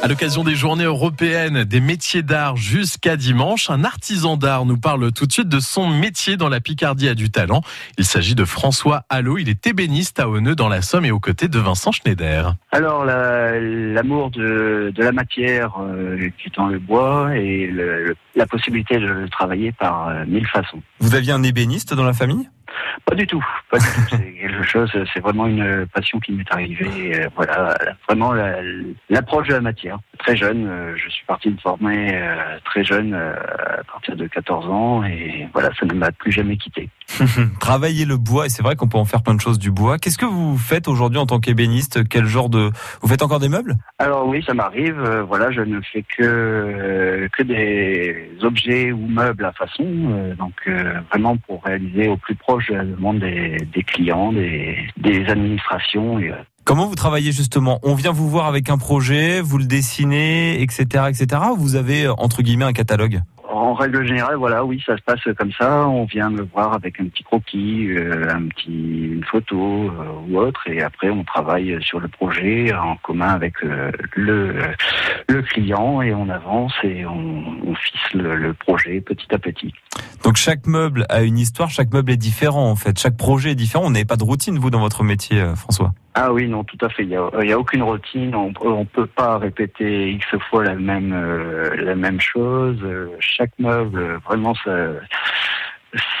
À l'occasion des journées européennes des métiers d'art jusqu'à dimanche, un artisan d'art nous parle tout de suite de son métier dans la Picardie a du talent. Il s'agit de François Allot. Il est ébéniste à Honneux dans la Somme et aux côtés de Vincent Schneider. Alors l'amour de, de, la matière euh, qui le bois et le, la possibilité de le travailler par euh, mille façons. Vous aviez un ébéniste dans la famille? Pas du tout, pas du tout. Chose, c'est vraiment une passion qui m'est arrivée. Euh, voilà, vraiment l'approche de la matière. Très jeune, euh, je suis parti me former euh, très jeune, à partir de 14 ans, et voilà, ça ne m'a plus jamais quitté. Travailler le bois, et c'est vrai qu'on peut en faire plein de choses du bois. Qu'est-ce que vous faites aujourd'hui en tant qu'ébéniste? Quel genre de Vous faites encore des meubles? Alors oui, ça m'arrive. voilà, je ne fais que que des objets ou meubles à façon, donc vraiment pour réaliser au plus proche je demande des, des clients, des, des administrations. Et, euh, Comment vous travaillez justement? On vient vous voir avec un projet, vous le dessinez, etc., etc. Ou vous avez entre guillemets un catalogue? En règle générale, voilà, oui, ça se passe comme ça. On vient me voir avec un petit croquis, euh, un petit, une photo euh, ou autre, et après on travaille sur le projet en commun avec euh, le, le client et on avance et on, on le, projet petit à petit. Donc chaque meuble a une histoire, chaque meuble est différent en fait, chaque projet est différent. On n'avez pas de routine vous dans votre métier, François? Ah oui, non, tout à fait. Il n'y a, aucune routine. On ne peut pas répéter x fois la même, euh, la même chose. Chaque meuble, vraiment,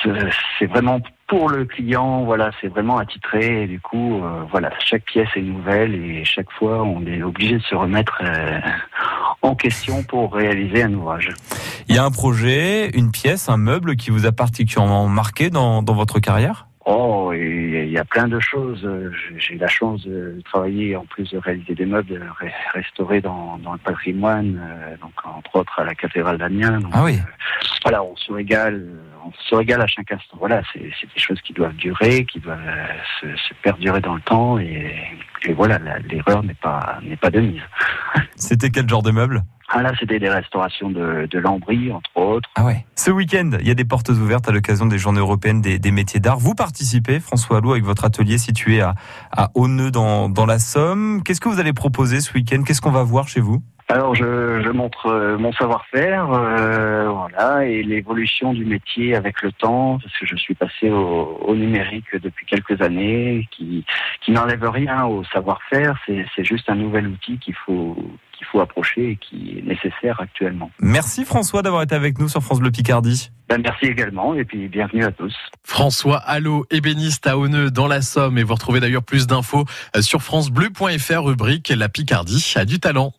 c'est vraiment pour le client. Voilà, c'est vraiment attitré. Et du coup, euh, voilà, chaque pièce est nouvelle et chaque fois, on est obligé de se remettre euh, en question pour réaliser un ouvrage. Il y a un projet, une pièce, un meuble qui vous a particulièrement marqué dans, dans votre carrière? Oh, il y a plein de choses. J'ai eu la chance de travailler, en plus de réaliser des meubles, restaurés dans, dans le patrimoine, euh, donc entre autres à la cathédrale d'Amiens. Ah oui. Euh, voilà, on se régale, on se régale à chaque instant. Voilà, c'est des choses qui doivent durer, qui doivent se, se perdurer dans le temps, et, et voilà, l'erreur n'est pas n'est pas de mise. C'était quel genre de meubles ah là, c'était des restaurations de, de lambris, entre autres. Ah ouais. Ce week-end, il y a des portes ouvertes à l'occasion des Journées européennes des, des métiers d'art. Vous participez, François Allou, avec votre atelier situé à, à Auneux dans, dans la Somme. Qu'est-ce que vous allez proposer ce week-end? Qu'est-ce qu'on va voir chez vous? Alors je, je, montre euh, mon savoir-faire, euh, voilà, et l'évolution du métier avec le temps, parce que je suis passé au, au numérique depuis quelques années, qui, qui n'enlève rien au savoir-faire, c'est juste un nouvel outil qu'il faut qu'il faut approcher et qui est nécessaire actuellement. Merci François d'avoir été avec nous sur France Bleu Picardie. Ben, merci également et puis bienvenue à tous. François Allo, ébéniste à Honneux dans la Somme et vous retrouvez d'ailleurs plus d'infos sur francebleu.fr rubrique La Picardie a du talent.